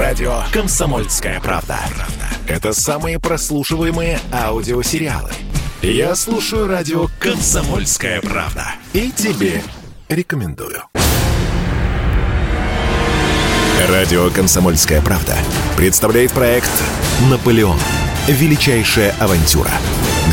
Радио «Комсомольская правда». Это самые прослушиваемые аудиосериалы. Я слушаю радио «Комсомольская правда». И тебе рекомендую. Радио «Комсомольская правда» представляет проект «Наполеон. Величайшая авантюра».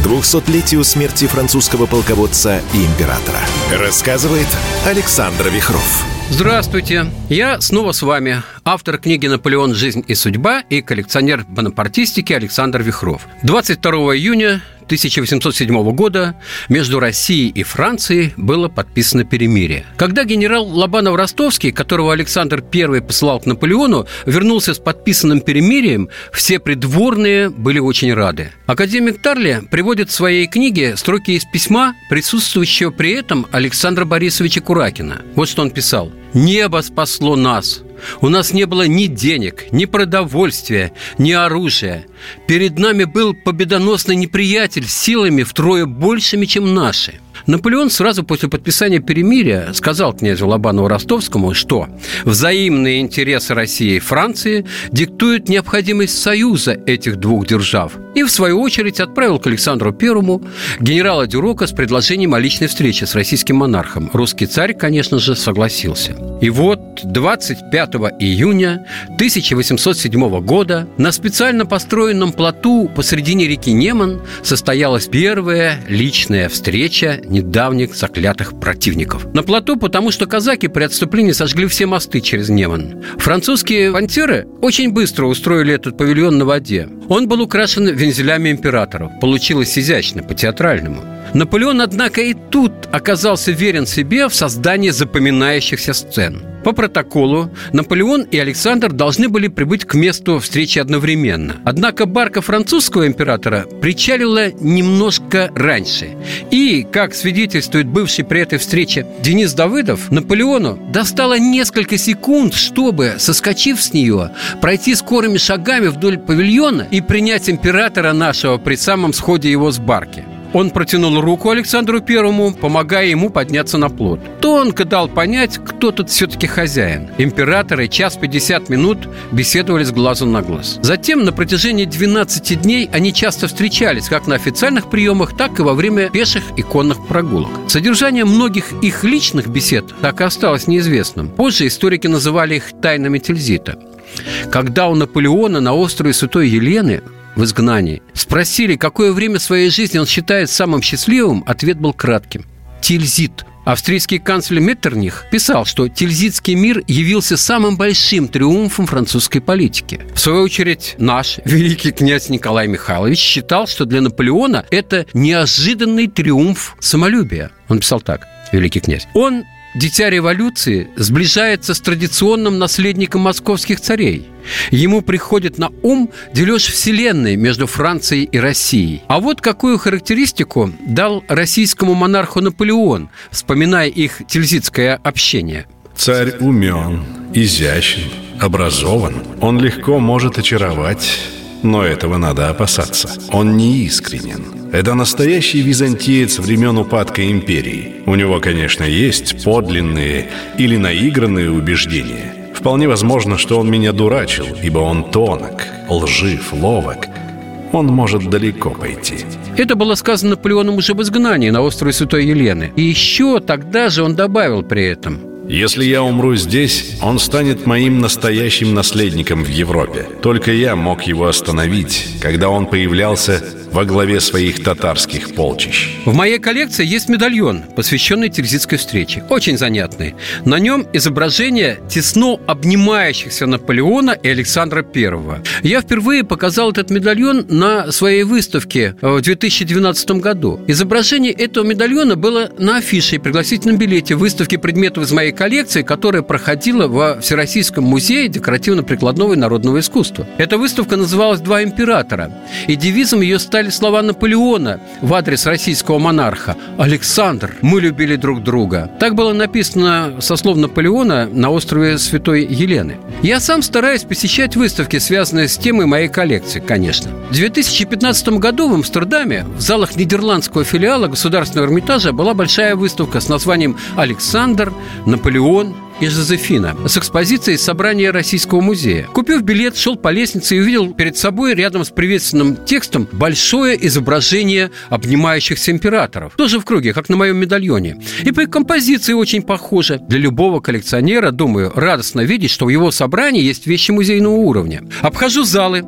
К 200-летию смерти французского полководца и императора. Рассказывает Александр Вихров. Здравствуйте, я снова с вами, автор книги «Наполеон. Жизнь и судьба» и коллекционер бонапартистики Александр Вихров. 22 июня 1807 года между Россией и Францией было подписано перемирие. Когда генерал Лобанов-Ростовский, которого Александр I посылал к Наполеону, вернулся с подписанным перемирием, все придворные были очень рады. Академик Тарли приводит в своей книге строки из письма, присутствующего при этом Александра Борисовича Куракина. Вот что он писал. «Небо спасло нас, у нас не было ни денег, ни продовольствия, ни оружия. Перед нами был победоносный неприятель с силами втрое большими, чем наши – Наполеон сразу после подписания перемирия сказал князю Лобанову Ростовскому, что взаимные интересы России и Франции диктуют необходимость союза этих двух держав. И, в свою очередь, отправил к Александру Первому генерала Дюрока с предложением о личной встрече с российским монархом. Русский царь, конечно же, согласился. И вот 25 июня 1807 года на специально построенном плоту посредине реки Неман состоялась первая личная встреча недавних заклятых противников. На плоту, потому что казаки при отступлении сожгли все мосты через Неман. Французские пантеры очень быстро устроили этот павильон на воде. Он был украшен вензелями императоров. Получилось изящно, по-театральному. Наполеон, однако, и тут оказался верен себе в создании запоминающихся сцен – по протоколу Наполеон и Александр должны были прибыть к месту встречи одновременно. Однако барка французского императора причалила немножко раньше. И, как свидетельствует бывший при этой встрече Денис Давыдов, Наполеону достало несколько секунд, чтобы, соскочив с нее, пройти скорыми шагами вдоль павильона и принять императора нашего при самом сходе его с барки. Он протянул руку Александру Первому, помогая ему подняться на плот. Тонко дал понять, кто тут все-таки хозяин. Императоры час 50 минут беседовали с глазу на глаз. Затем на протяжении 12 дней они часто встречались как на официальных приемах, так и во время пеших и конных прогулок. Содержание многих их личных бесед так и осталось неизвестным. Позже историки называли их тайнами Тильзита. Когда у Наполеона на острове Святой Елены в изгнании. Спросили, какое время своей жизни он считает самым счастливым, ответ был кратким. Тильзит. Австрийский канцлер Меттерних писал, что Тильзитский мир явился самым большим триумфом французской политики. В свою очередь, наш великий князь Николай Михайлович считал, что для Наполеона это неожиданный триумф самолюбия. Он писал так, великий князь. Он дитя революции сближается с традиционным наследником московских царей. Ему приходит на ум дележ вселенной между Францией и Россией. А вот какую характеристику дал российскому монарху Наполеон, вспоминая их тильзитское общение. Царь умен, изящен, образован. Он легко может очаровать, но этого надо опасаться. Он неискренен. Это настоящий византиец времен упадка империи. У него, конечно, есть подлинные или наигранные убеждения. Вполне возможно, что он меня дурачил, ибо он тонок, лжив, ловок. Он может далеко пойти. Это было сказано Наполеоном уже в изгнании на острове Святой Елены. И еще тогда же он добавил при этом – если я умру здесь, он станет моим настоящим наследником в Европе. Только я мог его остановить, когда он появлялся во главе своих татарских полчищ. В моей коллекции есть медальон, посвященный Тильзитской встрече. Очень занятный. На нем изображение тесно обнимающихся Наполеона и Александра I. Я впервые показал этот медальон на своей выставке в 2012 году. Изображение этого медальона было на афише и пригласительном билете выставки предметов из моей коллекции, которая проходила во Всероссийском музее декоративно-прикладного и народного искусства. Эта выставка называлась «Два императора», и девизом ее стали звучали слова Наполеона в адрес российского монарха. «Александр, мы любили друг друга». Так было написано со слов Наполеона на острове Святой Елены. Я сам стараюсь посещать выставки, связанные с темой моей коллекции, конечно. В 2015 году в Амстердаме в залах нидерландского филиала Государственного Эрмитажа была большая выставка с названием «Александр, Наполеон и Жозефина с экспозицией собрания Российского музея. Купив билет, шел по лестнице и увидел перед собой рядом с приветственным текстом большое изображение обнимающихся императоров. Тоже в круге, как на моем медальоне. И по композиции очень похоже. Для любого коллекционера, думаю, радостно видеть, что в его собрании есть вещи музейного уровня. Обхожу залы,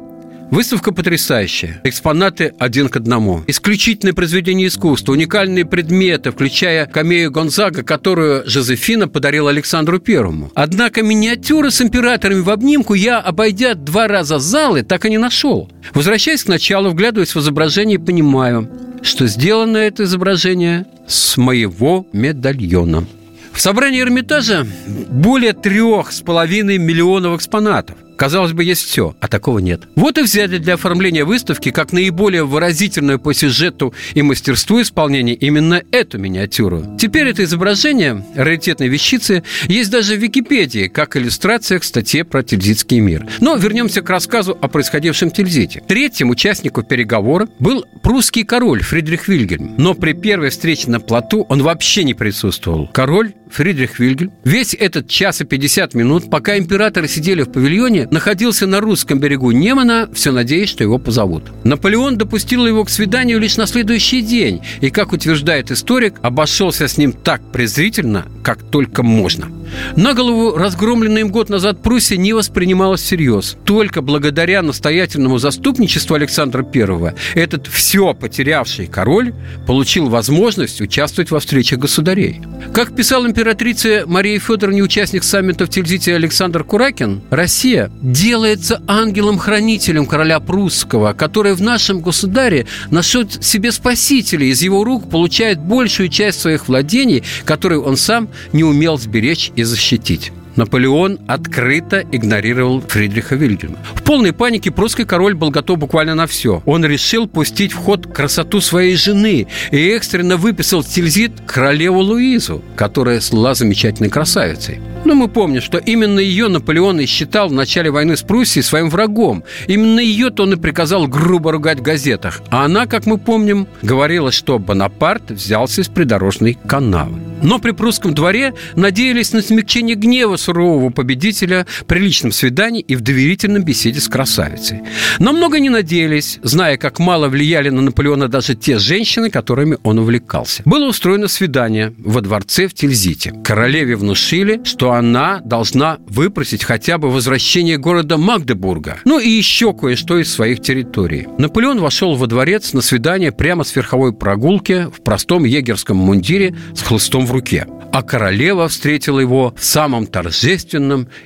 Выставка потрясающая. Экспонаты один к одному. Исключительное произведение искусства, уникальные предметы, включая камею Гонзага, которую Жозефина подарила Александру Первому. Однако миниатюры с императорами в обнимку я, обойдя два раза залы, так и не нашел. Возвращаясь к началу, вглядываясь в изображение, понимаю, что сделано это изображение с моего медальона. В собрании Эрмитажа более трех с половиной миллионов экспонатов. Казалось бы, есть все, а такого нет. Вот и взяли для оформления выставки как наиболее выразительную по сюжету и мастерству исполнения именно эту миниатюру. Теперь это изображение раритетной вещицы есть даже в Википедии, как иллюстрация к статье про Тильзитский мир. Но вернемся к рассказу о происходившем в Тильзите. Третьим участником переговора был прусский король Фридрих Вильгельм. Но при первой встрече на плоту он вообще не присутствовал. Король Фридрих Вильгельм весь этот час и 50 минут, пока императоры сидели в павильоне, находился на русском берегу Немана, все надеясь, что его позовут. Наполеон допустил его к свиданию лишь на следующий день, и, как утверждает историк, обошелся с ним так презрительно, как только можно. На голову разгромленная им год назад Пруссия не воспринималась всерьез. Только благодаря настоятельному заступничеству Александра I этот все потерявший король получил возможность участвовать во встречах государей. Как писал императрица Мария Федоровна, участник саммита в Тильзите Александр Куракин, Россия делается ангелом-хранителем короля прусского, который в нашем государе нашел себе спасителя, из его рук получает большую часть своих владений, которые он сам не умел сберечь и защитить. Наполеон открыто игнорировал Фридриха Вильгельма. В полной панике прусский король был готов буквально на все. Он решил пустить в ход красоту своей жены и экстренно выписал в Тильзит королеву Луизу, которая слыла замечательной красавицей. Но мы помним, что именно ее Наполеон и считал в начале войны с Пруссией своим врагом. Именно ее-то он и приказал грубо ругать в газетах. А она, как мы помним, говорила, что Бонапарт взялся из придорожной канавы. Но при прусском дворе надеялись на смягчение гнева сурового победителя при личном свидании и в доверительном беседе с красавицей. Но много не надеялись, зная, как мало влияли на Наполеона даже те женщины, которыми он увлекался. Было устроено свидание во дворце в Тильзите. Королеве внушили, что она должна выпросить хотя бы возвращение города Магдебурга, ну и еще кое-что из своих территорий. Наполеон вошел во дворец на свидание прямо с верховой прогулки в простом егерском мундире с хлыстом в руке. А королева встретила его в самом торжественном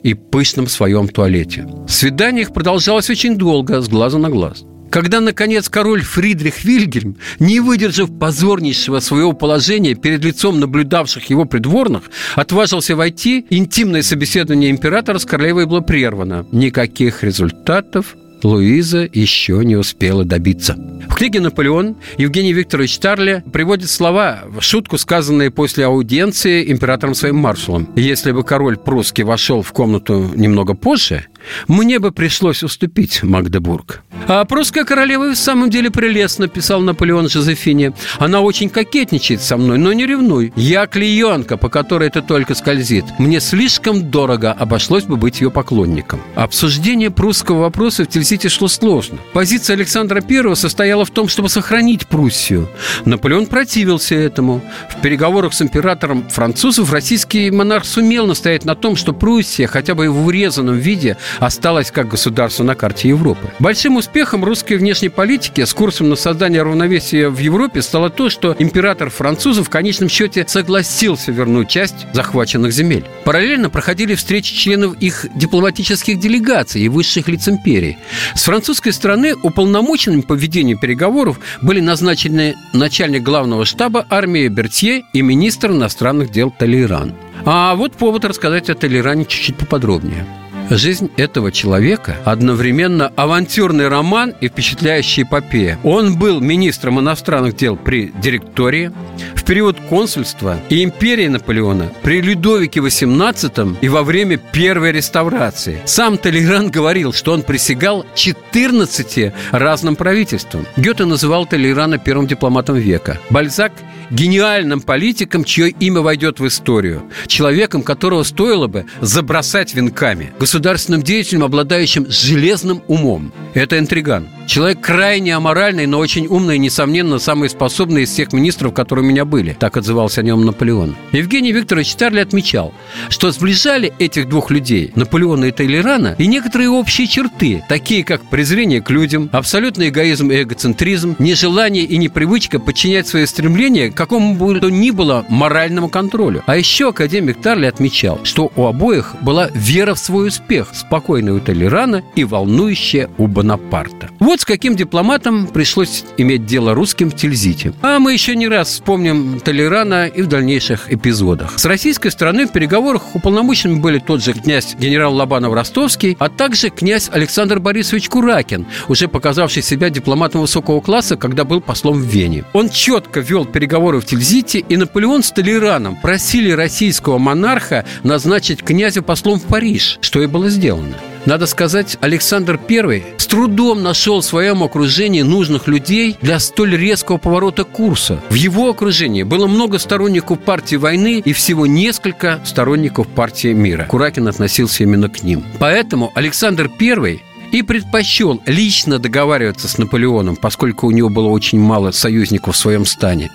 и пышном своем туалете. Свидание их продолжалось очень долго, с глаза на глаз. Когда, наконец, король Фридрих Вильгельм, не выдержав позорнейшего своего положения перед лицом наблюдавших его придворных, отважился войти, интимное собеседование императора с королевой было прервано. Никаких результатов Луиза еще не успела добиться. В книге «Наполеон» Евгений Викторович Тарли приводит слова, в шутку сказанные после аудиенции императором своим маршалом. «Если бы король прусский вошел в комнату немного позже, мне бы пришлось уступить Магдебург». А прусская королева в самом деле прелестно, писал Наполеон Жозефине. Она очень кокетничает со мной, но не ревнуй. Я клеенка, по которой это только скользит. Мне слишком дорого обошлось бы быть ее поклонником. Обсуждение прусского вопроса в Тильзите шло сложно. Позиция Александра I состояла в том, чтобы сохранить Пруссию. Наполеон противился этому. В переговорах с императором французов российский монарх сумел настоять на том, что Пруссия, хотя бы в урезанном виде, осталась как государство на карте Европы. Большим успехом русской внешней политики с курсом на создание равновесия в Европе стало то, что император французов в конечном счете согласился вернуть часть захваченных земель. Параллельно проходили встречи членов их дипломатических делегаций и высших лиц империи. С французской стороны уполномоченными по ведению переговоров были назначены начальник главного штаба армии Бертье и министр иностранных дел Толеран. А вот повод рассказать о Толеране чуть-чуть поподробнее. Жизнь этого человека одновременно авантюрный роман и впечатляющая эпопея. Он был министром иностранных дел при директории. В период консульства и империи Наполеона, при Людовике XVIII и во время Первой реставрации. Сам Толеран говорил, что он присягал 14 разным правительствам. Гёте называл Толерана первым дипломатом века. Бальзак – гениальным политиком, чье имя войдет в историю. Человеком, которого стоило бы забросать венками. Государственным деятелем, обладающим железным умом. Это интриган. Человек крайне аморальный, но очень умный и, несомненно, самый способный из всех министров, которые у меня были. Так отзывался о нем Наполеон. Евгений Викторович Тарли отмечал, что сближали этих двух людей, Наполеона и Тейлерана, и некоторые общие черты, такие как презрение к людям, абсолютный эгоизм и эгоцентризм, нежелание и непривычка подчинять свои стремления какому бы то ни было моральному контролю. А еще академик Тарли отмечал, что у обоих была вера в свой успех, спокойная у Толерана и волнующая у Бонапарта. Вот с каким дипломатом пришлось иметь дело русским в Тильзите. А мы еще не раз вспомним Толерана и в дальнейших эпизодах. С российской стороны в переговорах уполномоченными были тот же князь генерал Лобанов-Ростовский, а также князь Александр Борисович Куракин, уже показавший себя дипломатом высокого класса, когда был послом в Вене. Он четко вел переговоры в Тильзите, и Наполеон с Толераном просили российского монарха назначить князя послом в Париж, что и было сделано. Надо сказать, Александр I с трудом нашел в своем окружении нужных людей для столь резкого поворота курса. В его окружении было много сторонников партии войны и всего несколько сторонников партии мира. Куракин относился именно к ним. Поэтому Александр I и предпочел лично договариваться с Наполеоном, поскольку у него было очень мало союзников в своем стане.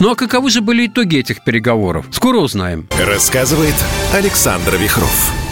Ну а каковы же были итоги этих переговоров? Скоро узнаем. Рассказывает Александр Вихров.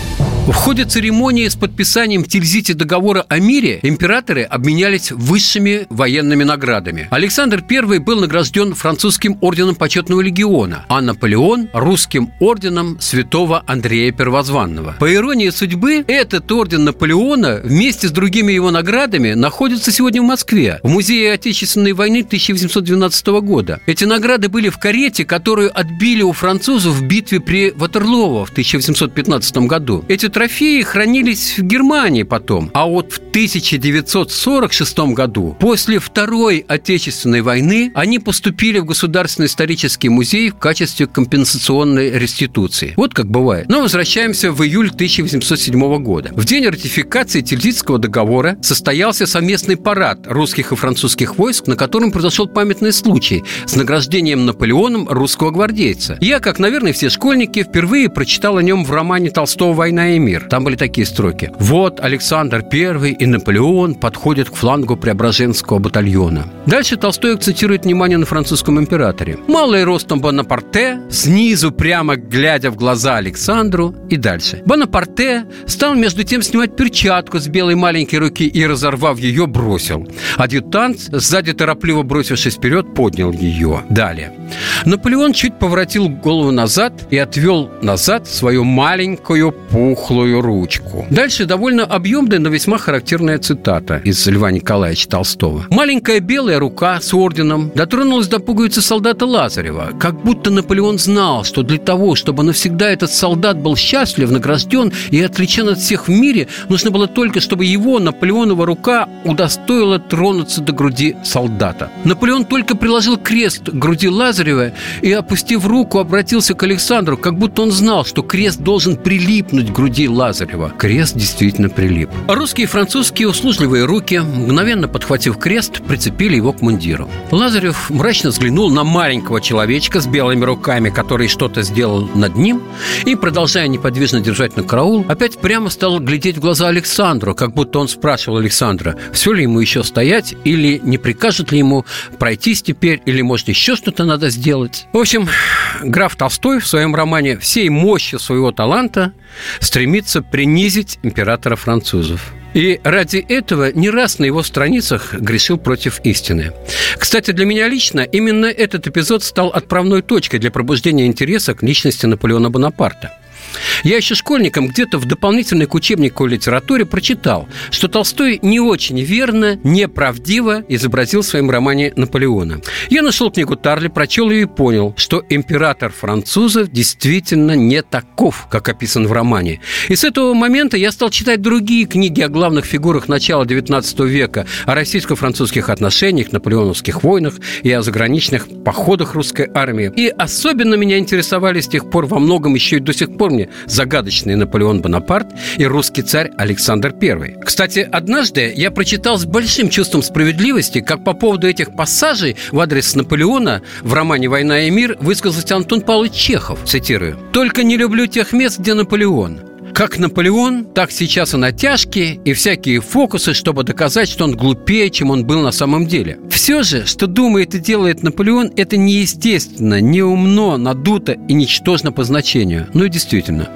В ходе церемонии с подписанием в Тильзите договора о мире императоры обменялись высшими военными наградами. Александр I был награжден французским орденом почетного легиона, а Наполеон – русским орденом святого Андрея Первозванного. По иронии судьбы, этот орден Наполеона вместе с другими его наградами находится сегодня в Москве, в Музее Отечественной войны 1812 года. Эти награды были в карете, которую отбили у французов в битве при Ватерлово в 1815 году. Эти трофеи хранились в Германии потом. А вот в 1946 году, после Второй Отечественной войны, они поступили в Государственный исторический музей в качестве компенсационной реституции. Вот как бывает. Но возвращаемся в июль 1807 года. В день ратификации Тильзитского договора состоялся совместный парад русских и французских войск, на котором произошел памятный случай с награждением Наполеоном русского гвардейца. Я, как, наверное, все школьники, впервые прочитал о нем в романе Толстого «Война и мир». Там были такие строки. Вот Александр I и Наполеон подходят к флангу Преображенского батальона. Дальше Толстой акцентирует внимание на французском императоре. Малый ростом Бонапарте, снизу прямо глядя в глаза Александру и дальше. Бонапарте стал между тем снимать перчатку с белой маленькой руки и, разорвав ее, бросил. Адъютант, сзади торопливо бросившись вперед, поднял ее. Далее. Наполеон чуть поворотил голову назад и отвел назад свою маленькую пухлую ручку. Дальше довольно объемная, но весьма характерная цитата из Льва Николаевича Толстого. «Маленькая белая рука с орденом дотронулась до пуговицы солдата Лазарева, как будто Наполеон знал, что для того, чтобы навсегда этот солдат был счастлив, награжден и отличен от всех в мире, нужно было только, чтобы его, Наполеонова рука, удостоила тронуться до груди солдата. Наполеон только приложил крест к груди Лазарева и, опустив руку, обратился к Александру, как будто он знал, что крест должен прилипнуть к груди Лазарева. Крест действительно прилип. Русские и французские услужливые руки, мгновенно подхватив крест, прицепили его к мундиру. Лазарев мрачно взглянул на маленького человечка с белыми руками, который что-то сделал над ним, и, продолжая неподвижно держать на караул, опять прямо стал глядеть в глаза Александру, как будто он спрашивал Александра, все ли ему еще стоять, или не прикажет ли ему пройтись теперь, или, может, еще что-то надо сделать. В общем, граф Толстой в своем романе всей мощью своего таланта стремится принизить императора французов. И ради этого не раз на его страницах грешил против истины. Кстати, для меня лично именно этот эпизод стал отправной точкой для пробуждения интереса к личности Наполеона Бонапарта. Я еще школьником где-то в дополнительной к учебнику литературе прочитал, что Толстой не очень верно, неправдиво изобразил в своем романе Наполеона. Я нашел книгу Тарли, прочел ее и понял, что император французов действительно не таков, как описан в романе. И с этого момента я стал читать другие книги о главных фигурах начала XIX века, о российско-французских отношениях, наполеоновских войнах и о заграничных походах русской армии. И особенно меня интересовали с тех пор во многом еще и до сих пор мне загадочный Наполеон Бонапарт и русский царь Александр I. Кстати, однажды я прочитал с большим чувством справедливости, как по поводу этих пассажей в адрес Наполеона в романе «Война и мир» высказался Антон Павлович Чехов, цитирую. «Только не люблю тех мест, где Наполеон. Как Наполеон, так сейчас и натяжки, и всякие фокусы, чтобы доказать, что он глупее, чем он был на самом деле. Все же, что думает и делает Наполеон, это неестественно, неумно, надуто и ничтожно по значению. Ну и действительно.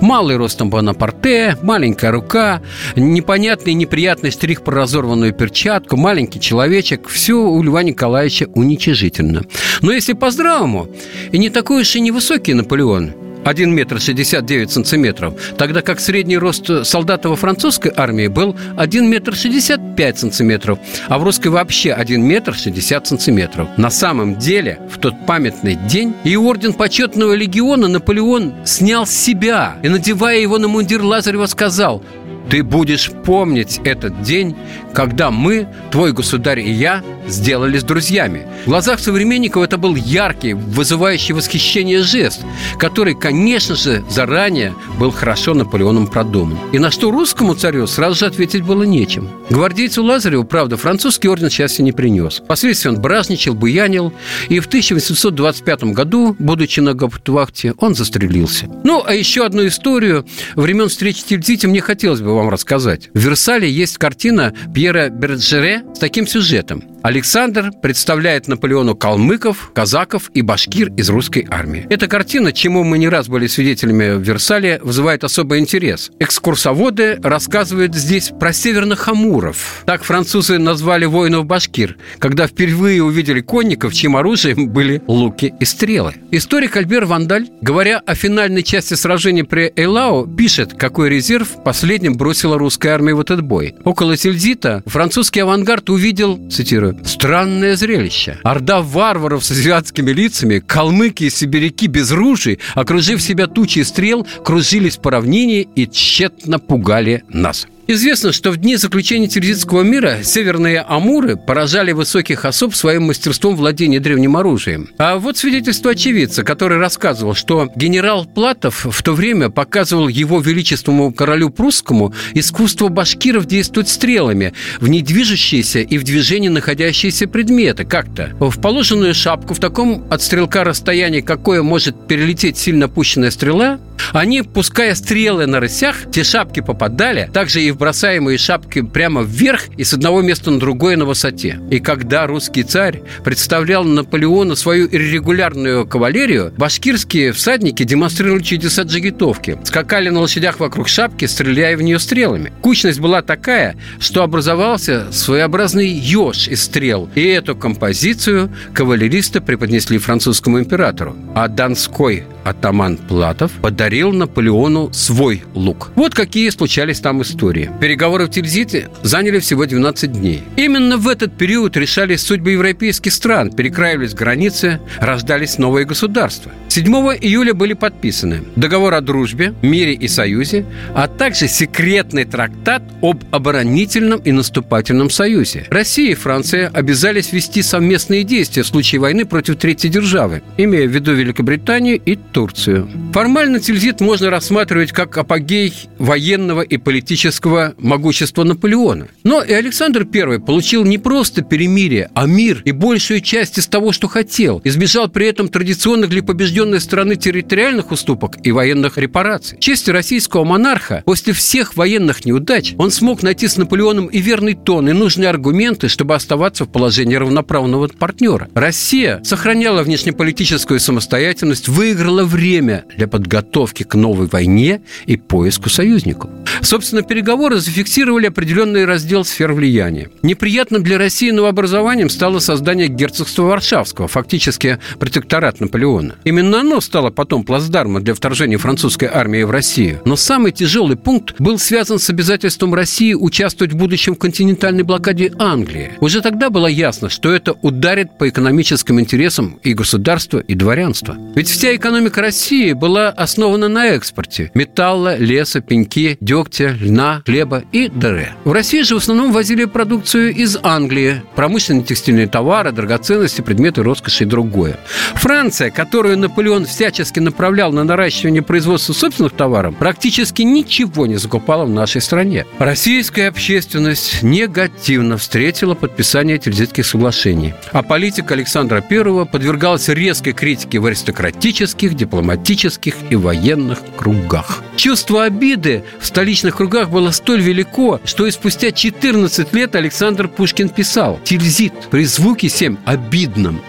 Малый ростом Бонапарте, маленькая рука, непонятный неприятный штрих про разорванную перчатку, маленький человечек – все у Льва Николаевича уничижительно. Но если по-здравому, и не такой уж и невысокий Наполеон – 1 метр 69 сантиметров, тогда как средний рост солдата во французской армии был 1 метр 65 сантиметров, а в русской вообще 1 метр 60 сантиметров. На самом деле, в тот памятный день и орден почетного легиона Наполеон снял с себя и, надевая его на мундир Лазарева, сказал ты будешь помнить этот день, когда мы, твой государь и я, сделались друзьями. В глазах современников это был яркий, вызывающий восхищение жест, который, конечно же, заранее был хорошо Наполеоном продуман. И на что русскому царю сразу же ответить было нечем. Гвардейцу Лазареву, правда, французский орден счастья не принес. Впоследствии он бразничал, буянил, и в 1825 году, будучи на гауптвахте, он застрелился. Ну, а еще одну историю времен встречи Тильзите мне хотелось бы вам рассказать. В Версале есть картина Пьера Бержере с таким сюжетом. Александр представляет Наполеону калмыков, казаков и башкир из русской армии. Эта картина, чему мы не раз были свидетелями в Версале, вызывает особый интерес. Экскурсоводы рассказывают здесь про северных амуров. Так французы назвали воинов башкир, когда впервые увидели конников, чьим оружием были луки и стрелы. Историк Альбер Вандаль, говоря о финальной части сражения при Эйлау, пишет, какой резерв последним бросила русская армия в этот бой. Около Тильзита французский авангард увидел, цитирую, Странное зрелище. Орда варваров с азиатскими лицами, калмыки и сибиряки без ружей, окружив себя тучей стрел, кружились по равнине и тщетно пугали нас. Известно, что в дни заключения Тильзитского мира северные амуры поражали высоких особ своим мастерством владения древним оружием. А вот свидетельство очевидца, который рассказывал, что генерал Платов в то время показывал его величеству королю прусскому искусство башкиров действовать стрелами в недвижущиеся и в движении находящиеся предметы как-то. В положенную шапку в таком от стрелка расстоянии, какое может перелететь сильно пущенная стрела, они, пуская стрелы на рысях, те шапки попадали, также и бросаемые шапки прямо вверх и с одного места на другое на высоте. И когда русский царь представлял Наполеону свою иррегулярную кавалерию, башкирские всадники демонстрировали чудеса джигитовки. Скакали на лошадях вокруг шапки, стреляя в нее стрелами. Кучность была такая, что образовался своеобразный еж из стрел. И эту композицию кавалеристы преподнесли французскому императору. А Донской атаман Платов подарил Наполеону свой лук. Вот какие случались там истории. Переговоры в Тильзите заняли всего 12 дней. Именно в этот период решались судьбы европейских стран, перекраивались границы, рождались новые государства. 7 июля были подписаны договор о дружбе, мире и союзе, а также секретный трактат об оборонительном и наступательном союзе. Россия и Франция обязались вести совместные действия в случае войны против третьей державы, имея в виду Великобританию и Турцию. Формально Тильзит можно рассматривать как апогей военного и политического могущества Наполеона. Но и Александр I получил не просто перемирие, а мир и большую часть из того, что хотел. Избежал при этом традиционных для побежденной страны территориальных уступок и военных репараций. Честь российского монарха после всех военных неудач он смог найти с Наполеоном и верный тон, и нужные аргументы, чтобы оставаться в положении равноправного партнера. Россия сохраняла внешнеполитическую самостоятельность, выиграла время для подготовки к новой войне и поиску союзников. Собственно, переговоры зафиксировали определенный раздел сфер влияния. Неприятным для России новообразованием стало создание герцогства Варшавского, фактически протекторат Наполеона. Именно оно стало потом плацдармом для вторжения французской армии в Россию. Но самый тяжелый пункт был связан с обязательством России участвовать в будущем в континентальной блокаде Англии. Уже тогда было ясно, что это ударит по экономическим интересам и государства, и дворянства. Ведь вся экономика России была основана на экспорте – металла, леса, пеньки, дегтя, льна, хлеба и дыре. В России же в основном возили продукцию из Англии – промышленные текстильные товары, драгоценности, предметы роскоши и другое. Франция, которую Наполеон всячески направлял на наращивание производства собственных товаров, практически ничего не закупала в нашей стране. Российская общественность негативно встретила подписание Тильзитских соглашений, а политика Александра I подвергалась резкой критике в аристократических, дипломатических и военных кругах. Чувство обиды в столичных кругах было столь велико, что и спустя 14 лет Александр Пушкин писал «Тильзит при звуке семь обидном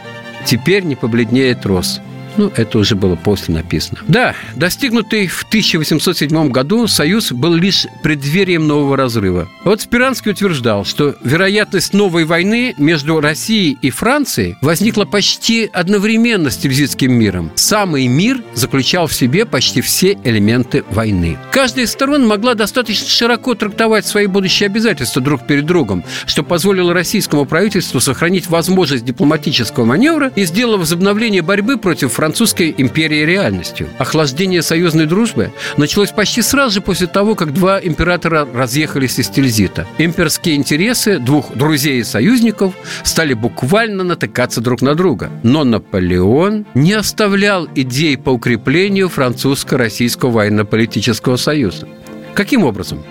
теперь не побледнеет роз». Ну, это уже было после написано. Да, достигнутый в 1807 году союз был лишь преддверием нового разрыва. Вот Спиранский утверждал, что вероятность новой войны между Россией и Францией возникла почти одновременно с Тильзитским миром. Самый мир заключал в себе почти все элементы войны. Каждая из сторон могла достаточно широко трактовать свои будущие обязательства друг перед другом, что позволило российскому правительству сохранить возможность дипломатического маневра и сделало возобновление борьбы против Франции французской империи реальностью. Охлаждение союзной дружбы началось почти сразу же после того, как два императора разъехались из Тильзита. Имперские интересы двух друзей и союзников стали буквально натыкаться друг на друга. Но Наполеон не оставлял идей по укреплению французско-российского военно-политического союза. Каким образом?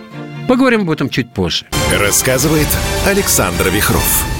Поговорим об этом чуть позже. Рассказывает Александр Вихров.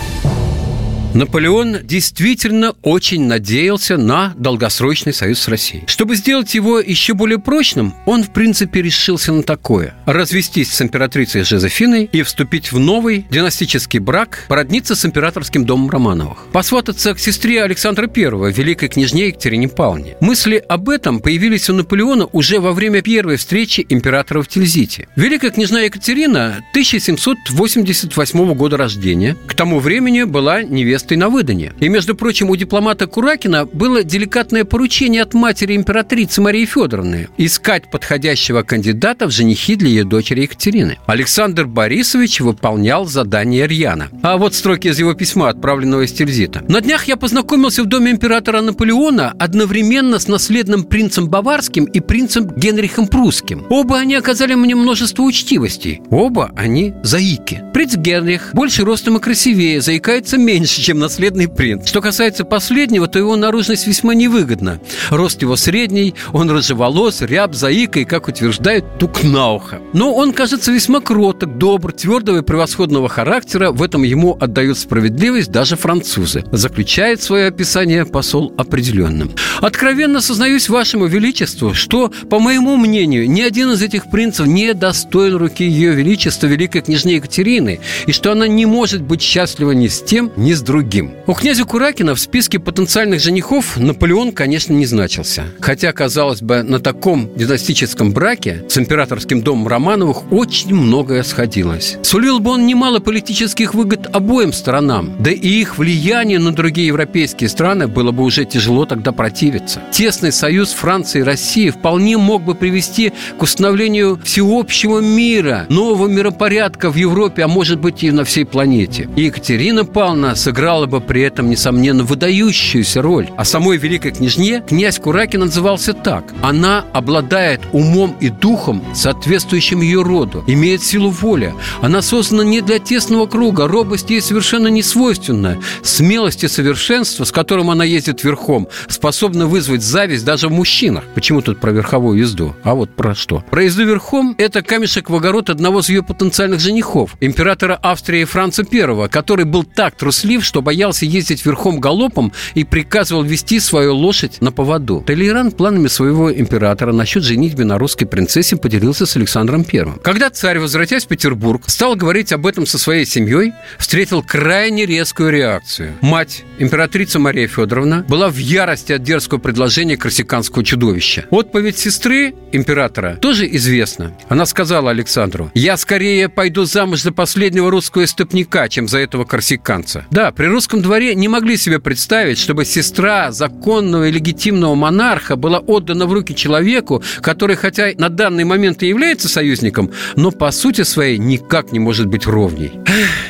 Наполеон действительно очень надеялся на долгосрочный союз с Россией. Чтобы сделать его еще более прочным, он, в принципе, решился на такое – развестись с императрицей Жозефиной и вступить в новый династический брак, породниться с императорским домом Романовых, посвататься к сестре Александра I, великой княжне Екатерине Павловне. Мысли об этом появились у Наполеона уже во время первой встречи императора в Тильзите. Великая княжна Екатерина 1788 года рождения, к тому времени была невестой невестой на выданье. И, между прочим, у дипломата Куракина было деликатное поручение от матери императрицы Марии Федоровны искать подходящего кандидата в женихи для ее дочери Екатерины. Александр Борисович выполнял задание Рьяна. А вот строки из его письма, отправленного из Тильзита. «На днях я познакомился в доме императора Наполеона одновременно с наследным принцем Баварским и принцем Генрихом Прусским. Оба они оказали мне множество учтивостей. Оба они заики. Принц Генрих больше ростом и красивее, заикается меньше, чем чем наследный принц. Что касается последнего, то его наружность весьма невыгодна. Рост его средний, он рыжеволос, ряб, заика и, как утверждают, тук на ухо. Но он кажется весьма кроток, добр, твердого и превосходного характера. В этом ему отдают справедливость даже французы. Заключает свое описание посол определенным. Откровенно сознаюсь вашему величеству, что, по моему мнению, ни один из этих принцев не достоин руки ее величества, великой княжны Екатерины, и что она не может быть счастлива ни с тем, ни с другим другим. У князя Куракина в списке потенциальных женихов Наполеон, конечно, не значился. Хотя, казалось бы, на таком династическом браке с императорским домом Романовых очень многое сходилось. Сулил бы он немало политических выгод обоим сторонам, да и их влияние на другие европейские страны было бы уже тяжело тогда противиться. Тесный союз Франции и России вполне мог бы привести к установлению всеобщего мира, нового миропорядка в Европе, а может быть и на всей планете. И Екатерина Павловна сыграла играла бы при этом, несомненно, выдающуюся роль. А самой великой княжне князь Куракин назывался так. Она обладает умом и духом, соответствующим ее роду, имеет силу воли. Она создана не для тесного круга, робость ей совершенно не свойственна. Смелость и совершенство, с которым она ездит верхом, способны вызвать зависть даже в мужчинах. Почему тут про верховую езду? А вот про что? Про езду верхом – это камешек в огород одного из ее потенциальных женихов, императора Австрии Франца I, который был так труслив, что что боялся ездить верхом галопом и приказывал вести свою лошадь на поводу. Толерант планами своего императора насчет женитьбы на русской принцессе поделился с Александром Первым. Когда царь, возвратясь в Петербург, стал говорить об этом со своей семьей, встретил крайне резкую реакцию. Мать, императрица Мария Федоровна, была в ярости от дерзкого предложения корсиканского чудовища. Отповедь сестры императора тоже известна. Она сказала Александру, «Я скорее пойду замуж за последнего русского истопника, чем за этого корсиканца». Да, при русском дворе не могли себе представить, чтобы сестра законного и легитимного монарха была отдана в руки человеку, который, хотя на данный момент и является союзником, но по сути своей никак не может быть ровней.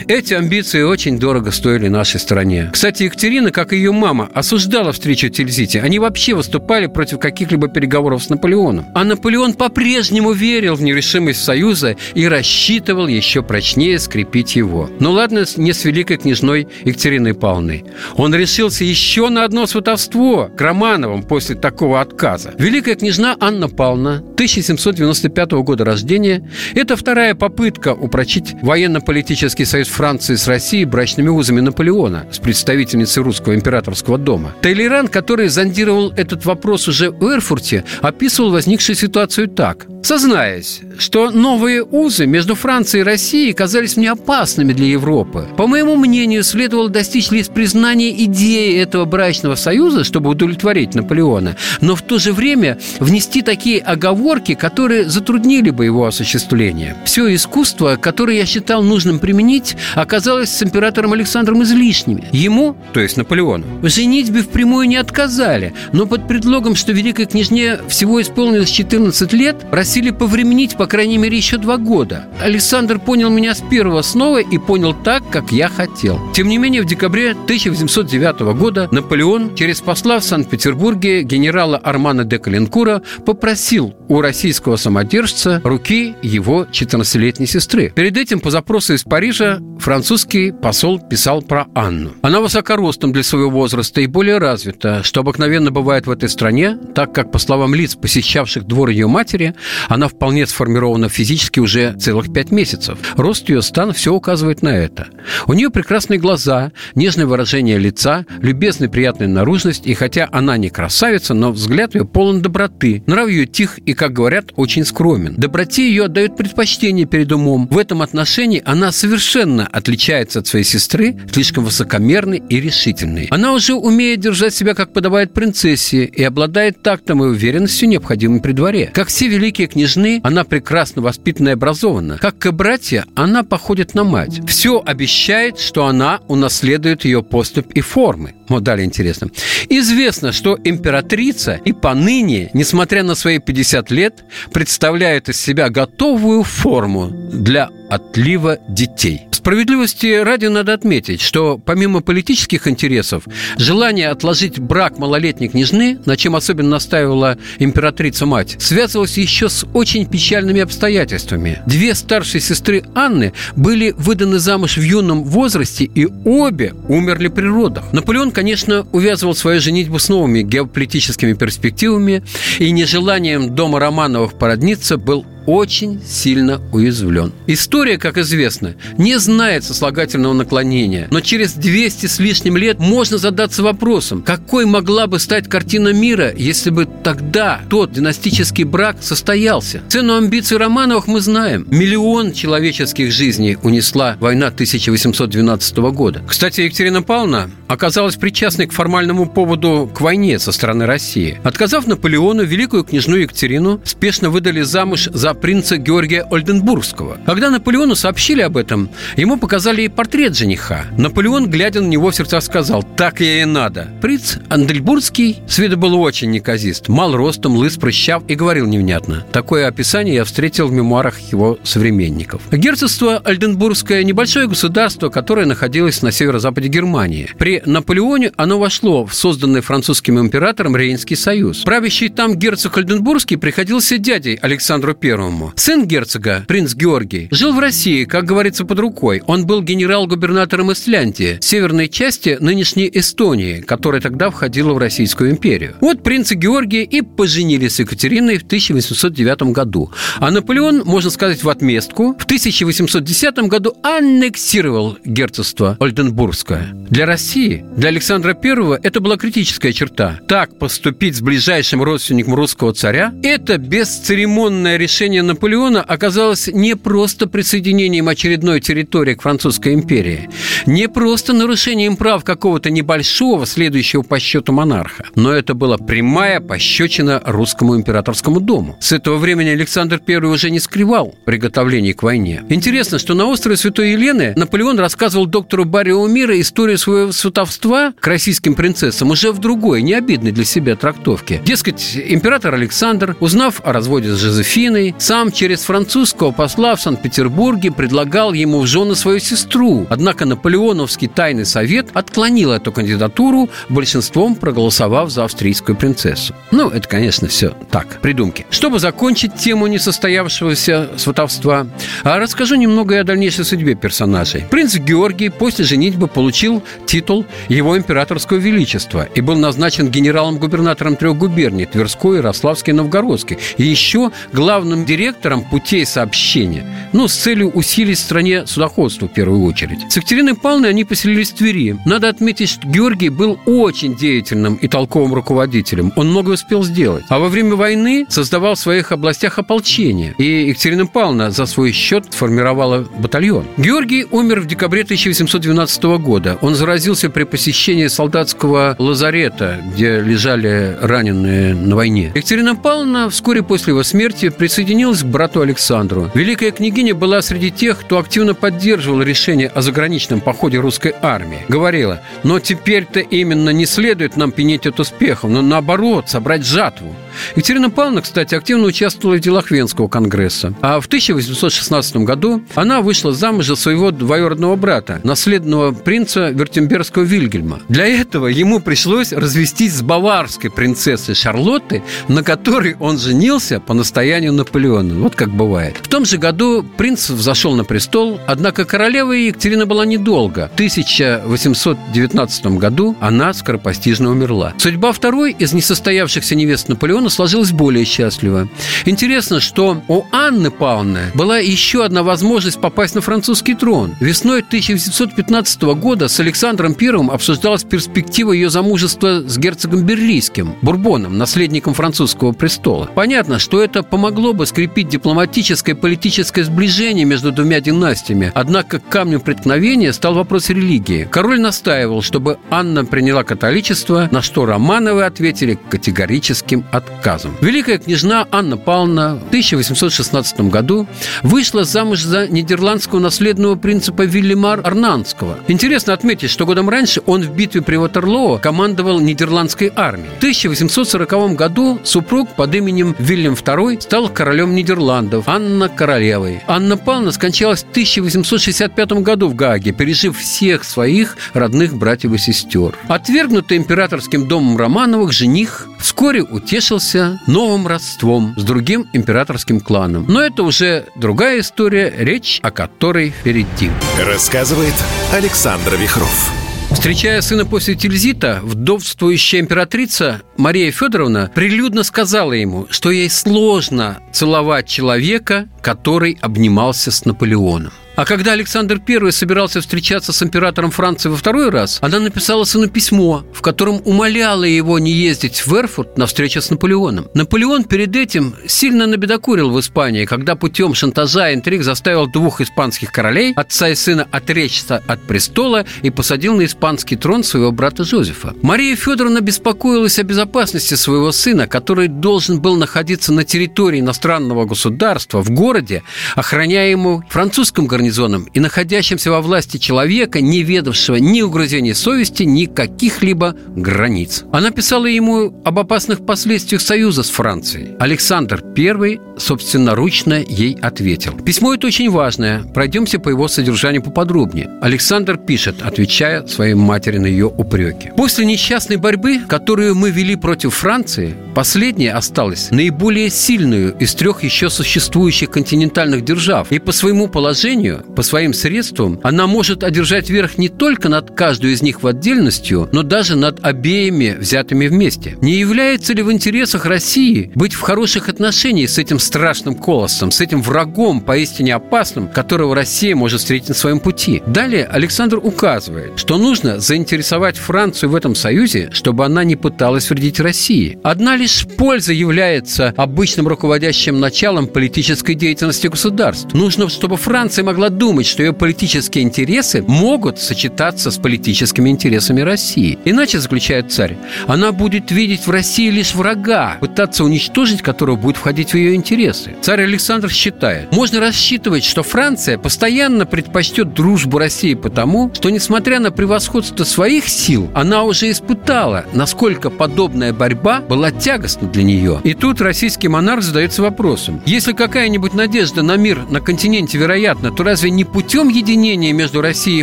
Эти амбиции очень дорого стоили нашей стране. Кстати, Екатерина, как и ее мама, осуждала встречу Тильзити. Они вообще выступали против каких-либо переговоров с Наполеоном. А Наполеон по-прежнему верил в нерешимость Союза и рассчитывал еще прочнее скрепить его. Ну ладно, не с великой княжной Екатериной Павловной. Он решился еще на одно сватовство к Романовым после такого отказа. Великая княжна Анна Павловна, 1795 года рождения, это вторая попытка упрочить военно-политический союз Франции с Россией брачными узами Наполеона с представительницей русского императорского дома. Тейлеран, который зондировал этот вопрос уже в Эрфурте, описывал возникшую ситуацию так. Сознаясь, что новые узы между Францией и Россией казались мне опасными для Европы, по моему мнению, следовало достичь лишь признания идеи этого брачного союза, чтобы удовлетворить Наполеона, но в то же время внести такие оговорки, которые затруднили бы его осуществление. Все искусство, которое я считал нужным применить, оказалось с императором Александром излишними. Ему, то есть Наполеону, женитьбе впрямую не отказали, но под предлогом, что великой княжне всего исполнилось 14 лет, просили повременить, по крайней мере, еще два года. Александр понял меня с первого снова и понял так, как я хотел. Тем не менее, в декабре 1809 года Наполеон через посла в Санкт-Петербурге генерала Армана де Калинкура попросил у российского самодержца руки его 14-летней сестры. Перед этим по запросу из Парижа французский посол писал про Анну. Она высокоростом для своего возраста и более развита, что обыкновенно бывает в этой стране, так как, по словам лиц, посещавших двор ее матери, она вполне сформирована физически уже целых пять месяцев. Рост ее стан все указывает на это. У нее прекрасные глаза, нежное выражение лица, любезная приятная наружность, и хотя она не красавица, но взгляд ее полон доброты. Нрав ее тих и, как говорят, очень скромен. Доброте ее отдают предпочтение перед умом. В этом отношении она совершенно отличается от своей сестры, слишком высокомерной и решительной. Она уже умеет держать себя, как подобает принцессе, и обладает тактом и уверенностью, необходимым при дворе. Как все великие княжны, она прекрасно воспитана и образована. Как и братья, она походит на мать. Все обещает, что она унаследует ее поступь и формы. Вот далее интересно. Известно, что императрица и поныне, несмотря на свои 50 лет, представляет из себя готовую форму для отлива детей. Справедливости ради надо отметить, что помимо политических интересов, желание отложить брак малолетней княжны, на чем особенно настаивала императрица-мать, связывалось еще с очень печальными обстоятельствами. Две старшие сестры Анны были выданы замуж в юном возрасте, и обе умерли при родах. Наполеон, конечно, увязывал свою женитьбу с новыми геополитическими перспективами, и нежеланием дома Романовых породниться был очень сильно уязвлен. История, как известно, не знает сослагательного наклонения, но через 200 с лишним лет можно задаться вопросом, какой могла бы стать картина мира, если бы тогда тот династический брак состоялся. Цену амбиций Романовых мы знаем. Миллион человеческих жизней унесла война 1812 года. Кстати, Екатерина Павловна оказалась причастной к формальному поводу к войне со стороны России. Отказав Наполеону, великую княжну Екатерину спешно выдали замуж за принца Георгия Ольденбургского. Когда Наполеону сообщили об этом, ему показали и портрет жениха. Наполеон, глядя на него в сердцах, сказал «Так ей и надо». Принц Андельбургский с виду был очень неказист, мал ростом, лыс, прыщав и говорил невнятно. Такое описание я встретил в мемуарах его современников. Герцогство Ольденбургское – небольшое государство, которое находилось на северо-западе Германии. При Наполеоне оно вошло в созданный французским императором Рейнский союз. Правящий там герцог Ольденбургский приходился дядей Александру Первому, I. Сын герцога, принц Георгий, жил в России, как говорится, под рукой. Он был генерал-губернатором Исляндии, северной части нынешней Эстонии, которая тогда входила в Российскую империю. Вот принца Георгия и поженились с Екатериной в 1809 году. А Наполеон, можно сказать, в отместку, в 1810 году аннексировал герцогство Ольденбургское. Для России, для Александра I это была критическая черта. Так поступить с ближайшим родственником русского царя, это бесцеремонное решение Наполеона оказалось не просто присоединением очередной территории к Французской империи, не просто нарушением прав какого-то небольшого, следующего по счету монарха, но это была прямая пощечина русскому императорскому дому. С этого времени Александр I уже не скрывал приготовлений к войне. Интересно, что на острове Святой Елены Наполеон рассказывал доктору Баррио Мира историю своего сватовства к российским принцессам уже в другой, не обидной для себя трактовке. Дескать, император Александр, узнав о разводе с Жозефиной, сам через французского посла в Санкт-Петербурге предлагал ему в жены свою сестру. Однако Наполеоновский тайный совет отклонил эту кандидатуру, большинством проголосовав за австрийскую принцессу. Ну, это, конечно, все так, придумки. Чтобы закончить тему несостоявшегося сватовства, а расскажу немного и о дальнейшей судьбе персонажей. Принц Георгий после женитьбы получил титул его императорского величества и был назначен генералом-губернатором трех губерний – Тверской, Ярославской и Новгородской. И еще главным директором путей сообщения, ну, с целью усилить в стране судоходство в первую очередь. С Екатериной Павловной они поселились в Твери. Надо отметить, что Георгий был очень деятельным и толковым руководителем. Он много успел сделать. А во время войны создавал в своих областях ополчение. И Екатерина Павловна за свой счет формировала батальон. Георгий умер в декабре 1812 года. Он заразился при посещении солдатского лазарета, где лежали раненые на войне. Екатерина Павловна вскоре после его смерти присоединилась к брату Александру. Великая княгиня была среди тех, кто активно поддерживал решение о заграничном походе русской армии. Говорила, но теперь-то именно не следует нам пенеть от успехов, но наоборот, собрать жатву. Екатерина Павловна, кстати, активно участвовала в делах Венского конгресса. А в 1816 году она вышла замуж за своего двоюродного брата, наследного принца Вертембергского Вильгельма. Для этого ему пришлось развестись с баварской принцессой Шарлотты, на которой он женился по настоянию Наполеона. Вот как бывает. В том же году принц взошел на престол, однако королева Екатерина была недолго. В 1819 году она скоропостижно умерла. Судьба второй из несостоявшихся невест Наполеона сложилась более счастливо. Интересно, что у Анны Павловны была еще одна возможность попасть на французский трон. Весной 1815 года с Александром I обсуждалась перспектива ее замужества с герцогом Берлийским, Бурбоном, наследником французского престола. Понятно, что это помогло бы скрепить дипломатическое и политическое сближение между двумя династиями. Однако камнем преткновения стал вопрос религии. Король настаивал, чтобы Анна приняла католичество, на что Романовы ответили категорическим отказом. Великая княжна Анна Павловна в 1816 году вышла замуж за нидерландского наследного принципа Вильямар Арнанского. Интересно отметить, что годом раньше он в битве при Ватерлоо командовал нидерландской армией. В 1840 году супруг под именем Вильям II стал королем Нидерландов, Анна королевой. Анна Павловна скончалась в 1865 году в Гааге, пережив всех своих родных братьев и сестер. Отвергнутый императорским домом Романовых жених вскоре утешился новым родством с другим императорским кланом. Но это уже другая история, речь о которой впереди. Рассказывает Александр Вихров. Встречая сына после Тильзита, вдовствующая императрица Мария Федоровна прилюдно сказала ему, что ей сложно целовать человека, который обнимался с Наполеоном. А когда Александр I собирался встречаться с императором Франции во второй раз, она написала сыну письмо, в котором умоляла его не ездить в Эрфурт на встречу с Наполеоном. Наполеон перед этим сильно набедокурил в Испании, когда путем шантажа и интриг заставил двух испанских королей, отца и сына, отречься от престола и посадил на испанский трон своего брата Жозефа. Мария Федоровна беспокоилась о безопасности своего сына, который должен был находиться на территории иностранного государства, в городе, охраняемому французским гарнизоном гарнизоном и находящимся во власти человека, не ведавшего ни угрызений совести, ни каких-либо границ. Она писала ему об опасных последствиях союза с Францией. Александр I собственноручно ей ответил. Письмо это очень важное. Пройдемся по его содержанию поподробнее. Александр пишет, отвечая своей матери на ее упреки. После несчастной борьбы, которую мы вели против Франции, последняя осталась наиболее сильную из трех еще существующих континентальных держав. И по своему положению, по своим средствам, она может одержать верх не только над каждой из них в отдельностью, но даже над обеими взятыми вместе. Не является ли в интересах России быть в хороших отношениях с этим страшным колоссом, с этим врагом поистине опасным, которого Россия может встретить на своем пути? Далее Александр указывает, что нужно заинтересовать Францию в этом союзе, чтобы она не пыталась вредить России. Одна лишь польза является обычным руководящим началом политической деятельности государств. Нужно, чтобы Франция могла думать, что ее политические интересы могут сочетаться с политическими интересами России. Иначе, заключает царь, она будет видеть в России лишь врага, пытаться уничтожить которого будет входить в ее интересы. Царь Александр считает, можно рассчитывать, что Франция постоянно предпочтет дружбу России потому, что, несмотря на превосходство своих сил, она уже испытала, насколько подобная борьба была тягостна для нее. И тут российский монарх задается вопросом, если какая-нибудь надежда на мир на континенте вероятна, то разве не путем единения между Россией и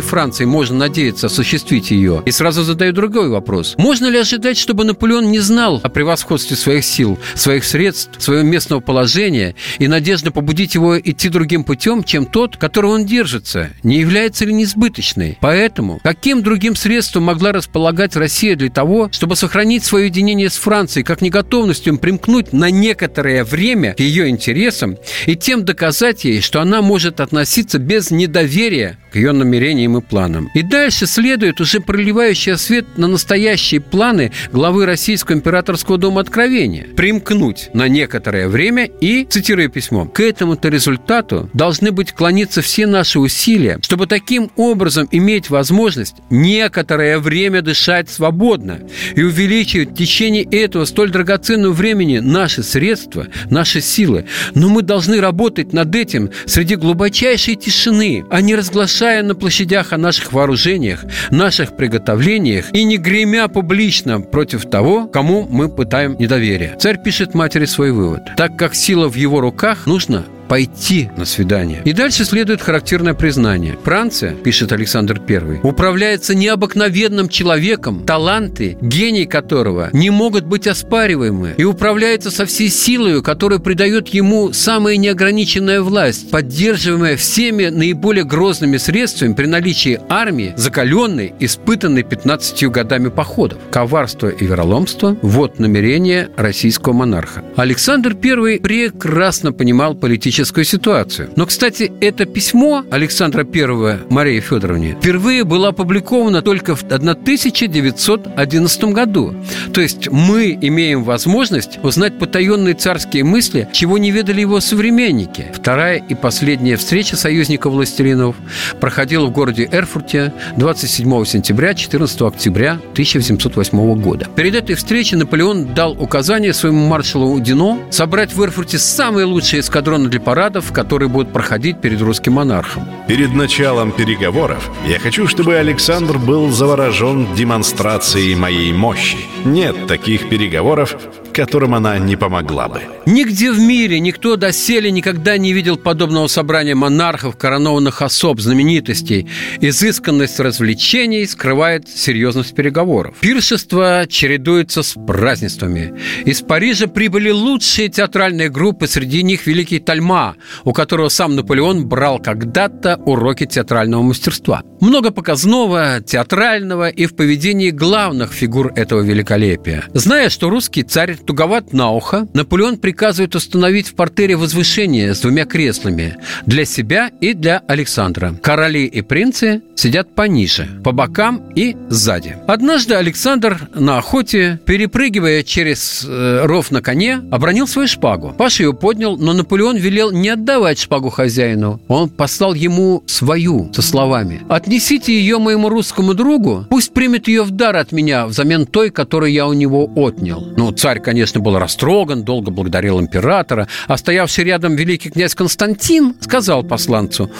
Францией можно надеяться осуществить ее? И сразу задаю другой вопрос. Можно ли ожидать, чтобы Наполеон не знал о превосходстве своих сил, своих средств, своего местного положения и надежда побудить его идти другим путем, чем тот, которого он держится, не является ли несбыточной? Поэтому каким другим средством могла располагать Россия для того, чтобы сохранить свое единение с Францией, как неготовностью примкнуть на некоторое время к ее интересам и тем доказать ей, что она может относиться без недоверия к ее намерениям и планам. И дальше следует уже проливающий свет на настоящие планы главы Российского императорского дома Откровения. Примкнуть на некоторое время и, цитирую письмо, к этому-то результату должны быть клониться все наши усилия, чтобы таким образом иметь возможность некоторое время дышать свободно и увеличивать в течение этого столь драгоценного времени наши средства, наши силы. Но мы должны работать над этим среди глубочайшей тишины, а не разглашая на площадях о наших вооружениях, наших приготовлениях и не гремя публично против того, кому мы пытаем недоверие. Царь пишет матери свой вывод. Так как сила в его руках, нужно пойти на свидание. И дальше следует характерное признание. Франция, пишет Александр I, управляется необыкновенным человеком, таланты, гений которого не могут быть оспариваемы, и управляется со всей силой, которая придает ему самая неограниченная власть, поддерживаемая всеми наиболее грозными средствами при наличии армии, закаленной, испытанной 15 годами походов. Коварство и вероломство – вот намерение российского монарха. Александр I прекрасно понимал политические политическую ситуацию. Но, кстати, это письмо Александра I Марии Федоровне впервые было опубликовано только в 1911 году. То есть мы имеем возможность узнать потаенные царские мысли, чего не ведали его современники. Вторая и последняя встреча союзников властелинов проходила в городе Эрфурте 27 сентября 14 октября 1808 года. Перед этой встречей Наполеон дал указание своему маршалу Дино собрать в Эрфурте самые лучшие эскадроны для парадов, которые будут проходить перед русским монархом. Перед началом переговоров я хочу, чтобы Александр был заворожен демонстрацией моей мощи. Нет таких переговоров, которым она не помогла бы. Нигде в мире никто доселе никогда не видел подобного собрания монархов, коронованных особ, знаменитостей. Изысканность развлечений скрывает серьезность переговоров. Пиршество чередуется с празднествами. Из Парижа прибыли лучшие театральные группы, среди них великий Тальма, у которого сам Наполеон брал когда-то уроки театрального мастерства. Много показного, театрального и в поведении главных фигур этого великолепия. Зная, что русский царь туговат на ухо, Наполеон приказывает установить в портере возвышение с двумя креслами для себя и для Александра. Короли и принцы сидят пониже, по бокам и сзади. Однажды Александр на охоте, перепрыгивая через э, ров на коне, обронил свою шпагу. Паша ее поднял, но Наполеон велел велел не отдавать шпагу хозяину. Он послал ему свою со словами «Отнесите ее моему русскому другу, пусть примет ее в дар от меня взамен той, которую я у него отнял». Ну, царь, конечно, был растроган, долго благодарил императора, а стоявший рядом великий князь Константин сказал посланцу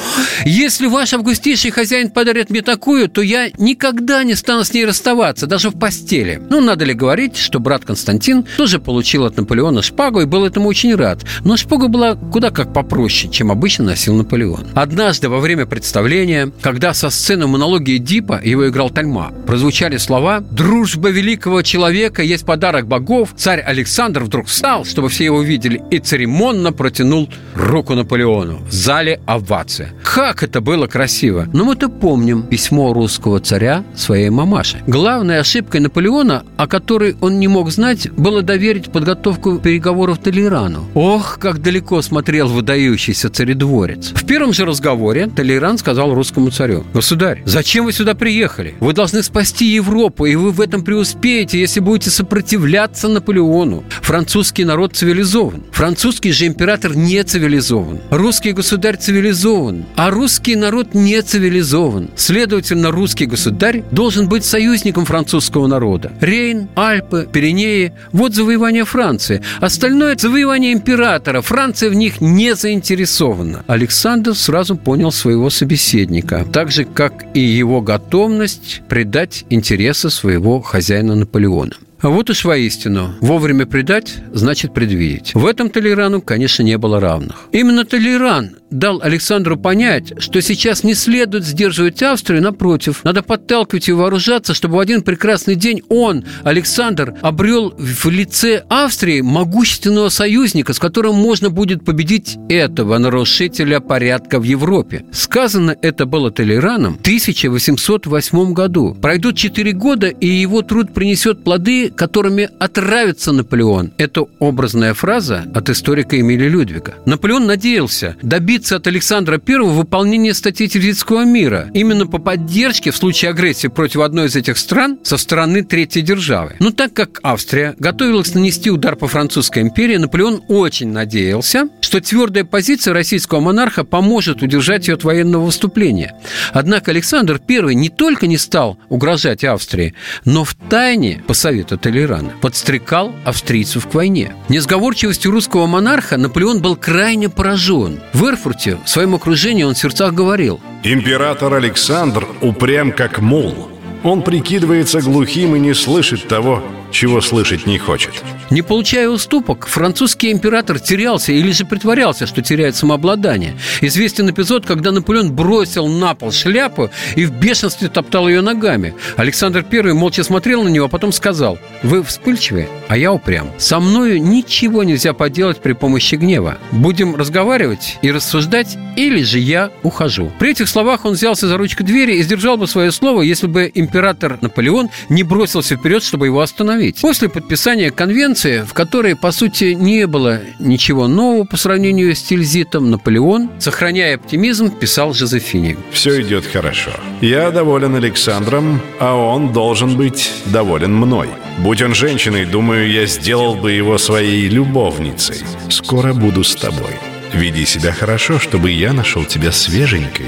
«Если ваш августейший хозяин подарит мне такую, то я никогда не стану с ней расставаться, даже в постели». Ну, надо ли говорить, что брат Константин тоже получил от Наполеона шпагу и был этому очень рад. Но шпага была куда как попроще, чем обычно носил Наполеон. Однажды во время представления, когда со сцены монологии Дипа, его играл Тальма, прозвучали слова «Дружба великого человека есть подарок богов», царь Александр вдруг встал, чтобы все его видели, и церемонно протянул руку Наполеону. В зале овация. Как это было красиво! Но мы-то помним письмо русского царя своей мамаше. Главной ошибкой Наполеона, о которой он не мог знать, было доверить подготовку переговоров Толерану. Ох, как далеко смотрел выдающийся царедворец. В первом же разговоре Толеран сказал русскому царю, «Государь, зачем вы сюда приехали? Вы должны спасти Европу, и вы в этом преуспеете, если будете сопротивляться Наполеону. Французский народ цивилизован. Французский же император не цивилизован. Русский государь цивилизован, а русский народ не цивилизован. Следовательно, русский государь должен быть союзником французского народа. Рейн, Альпы, Пиренеи – вот завоевание Франции. Остальное – завоевание императора. Франция в них не заинтересована. Александр сразу понял своего собеседника, так же, как и его готовность предать интересы своего хозяина Наполеона. А вот уж воистину, вовремя предать значит предвидеть. В этом Толерану, конечно, не было равных. Именно Толеран дал Александру понять, что сейчас не следует сдерживать Австрию, напротив, надо подталкивать и вооружаться, чтобы в один прекрасный день он, Александр, обрел в лице Австрии могущественного союзника, с которым можно будет победить этого нарушителя порядка в Европе. Сказано это было Толераном в 1808 году. Пройдут четыре года, и его труд принесет плоды, которыми отравится Наполеон. Это образная фраза от историка Эмилия Людвига. Наполеон надеялся добиться от Александра I выполнения статьи Тильзитского мира именно по поддержке в случае агрессии против одной из этих стран со стороны третьей державы. Но так как Австрия готовилась нанести удар по французской империи, Наполеон очень надеялся, что твердая позиция российского монарха поможет удержать ее от военного выступления. Однако Александр I не только не стал угрожать Австрии, но в тайне, по совету Толерана, подстрекал австрийцев к войне. Несговорчивостью русского монарха Наполеон был крайне поражен. В Эрфурте в своем окружении он в сердцах говорил Император Александр упрям как мул. Он прикидывается глухим и не слышит того, чего слышать не хочет. Не получая уступок, французский император терялся или же притворялся, что теряет самообладание. Известен эпизод, когда Наполеон бросил на пол шляпу и в бешенстве топтал ее ногами. Александр I молча смотрел на него, а потом сказал, «Вы вспыльчивы, а я упрям. Со мною ничего нельзя поделать при помощи гнева. Будем разговаривать и рассуждать, или же я ухожу». При этих словах он взялся за ручку двери и сдержал бы свое слово, если бы император Наполеон не бросился вперед, чтобы его остановить остановить. После подписания конвенции, в которой, по сути, не было ничего нового по сравнению с Тильзитом, Наполеон, сохраняя оптимизм, писал Жозефине. Все идет хорошо. Я доволен Александром, а он должен быть доволен мной. Будь он женщиной, думаю, я сделал бы его своей любовницей. Скоро буду с тобой. Веди себя хорошо, чтобы я нашел тебя свеженькой,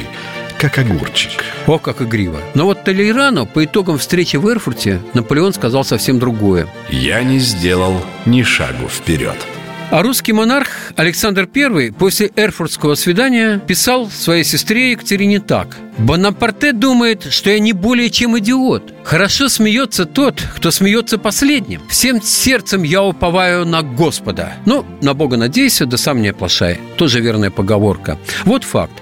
как огурчик. О, как игриво. Но вот Толейрану по итогам встречи в Эрфурте Наполеон сказал совсем другое. Я не сделал ни шагу вперед. А русский монарх Александр I после Эрфуртского свидания писал своей сестре Екатерине так. «Бонапарте думает, что я не более чем идиот. Хорошо смеется тот, кто смеется последним. Всем сердцем я уповаю на Господа. Ну, на Бога надейся, да сам не оплошай. Тоже верная поговорка. Вот факт.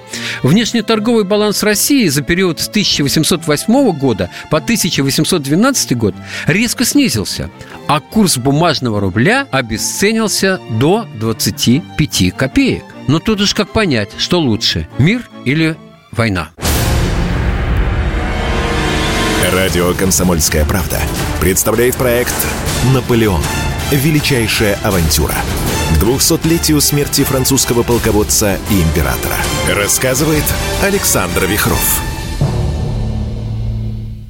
Внешнеторговый баланс России за период с 1808 года по 1812 год резко снизился, а курс бумажного рубля обесценился до 25 копеек. Но тут уж как понять, что лучше – мир или война? Радио «Комсомольская правда» представляет проект «Наполеон. Величайшая авантюра» к 200-летию смерти французского полководца и императора. Рассказывает Александр Вихров.